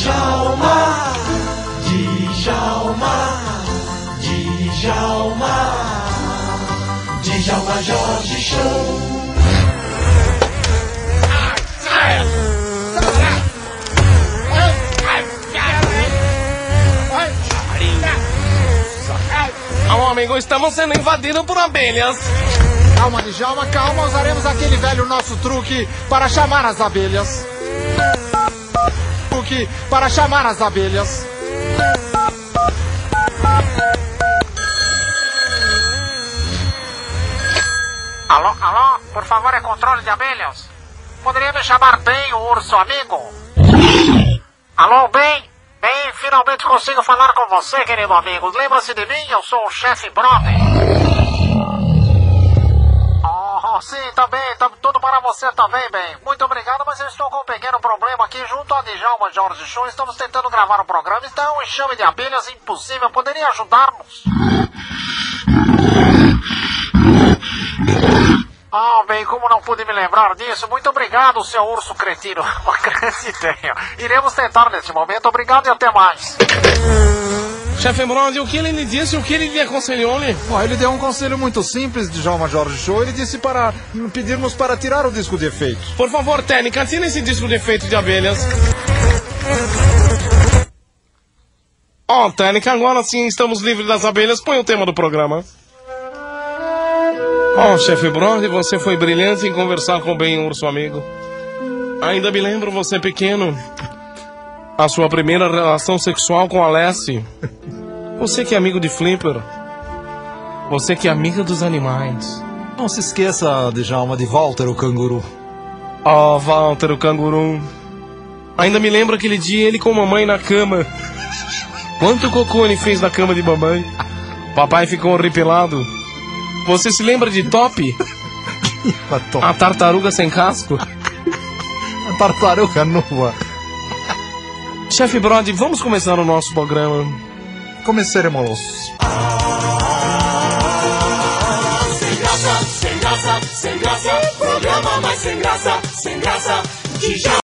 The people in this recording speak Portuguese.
Djalma, Djalma, Djalma, Djalma Jorge Show. Alô, amigo, estamos sendo invadidos por abelhas. Calma, Djalma, calma, usaremos aquele velho nosso truque para chamar as abelhas. Para chamar as abelhas. Alô, alô, por favor, é controle de abelhas? Poderia me chamar bem o urso amigo? Alô, bem? Bem, finalmente consigo falar com você, querido amigo. Lembra-se de mim? Eu sou o chefe Brother. Oh, sim, também, tá para você também, bem. Muito obrigado, mas eu estou com um pequeno problema aqui junto a Djalma Jorge Show. Estamos tentando gravar um programa, está um enxame de abelhas impossível. Poderia ajudar-nos? Ah, bem, como não pude me lembrar disso, muito obrigado, seu urso cretino. Uma grande ideia. Iremos tentar neste momento. Obrigado e até mais. Chefe Brody, o que ele lhe disse, o que ele lhe aconselhou-lhe? Ó, ele deu um conselho muito simples, Djalma Jorge Show. Ele disse para pedirmos para tirar o disco de efeitos. Por favor, técnica, tira esse disco de efeito de abelhas. Ó, oh, técnica, agora sim estamos livres das abelhas. Põe o tema do programa. Ó, oh, chefe Brody, você foi brilhante em conversar com bem urso amigo. Ainda me lembro você pequeno. A sua primeira relação sexual com Alessi. Você que é amigo de Flipper. Você que é amiga dos animais. Não se esqueça, Djalma, de Walter o canguru. Oh, Walter o canguru. Ainda me lembro aquele dia ele com mamãe na cama. Quanto cocô ele fez na cama de mamãe. Papai ficou horripilado. Você se lembra de Top? A tartaruga sem casco? A tartaruga nua. Chefe Brody, vamos começar o nosso programa. Começaremos. Sem graça, sem graça, sem graça, programa mais sem graça, sem graça, Djalma.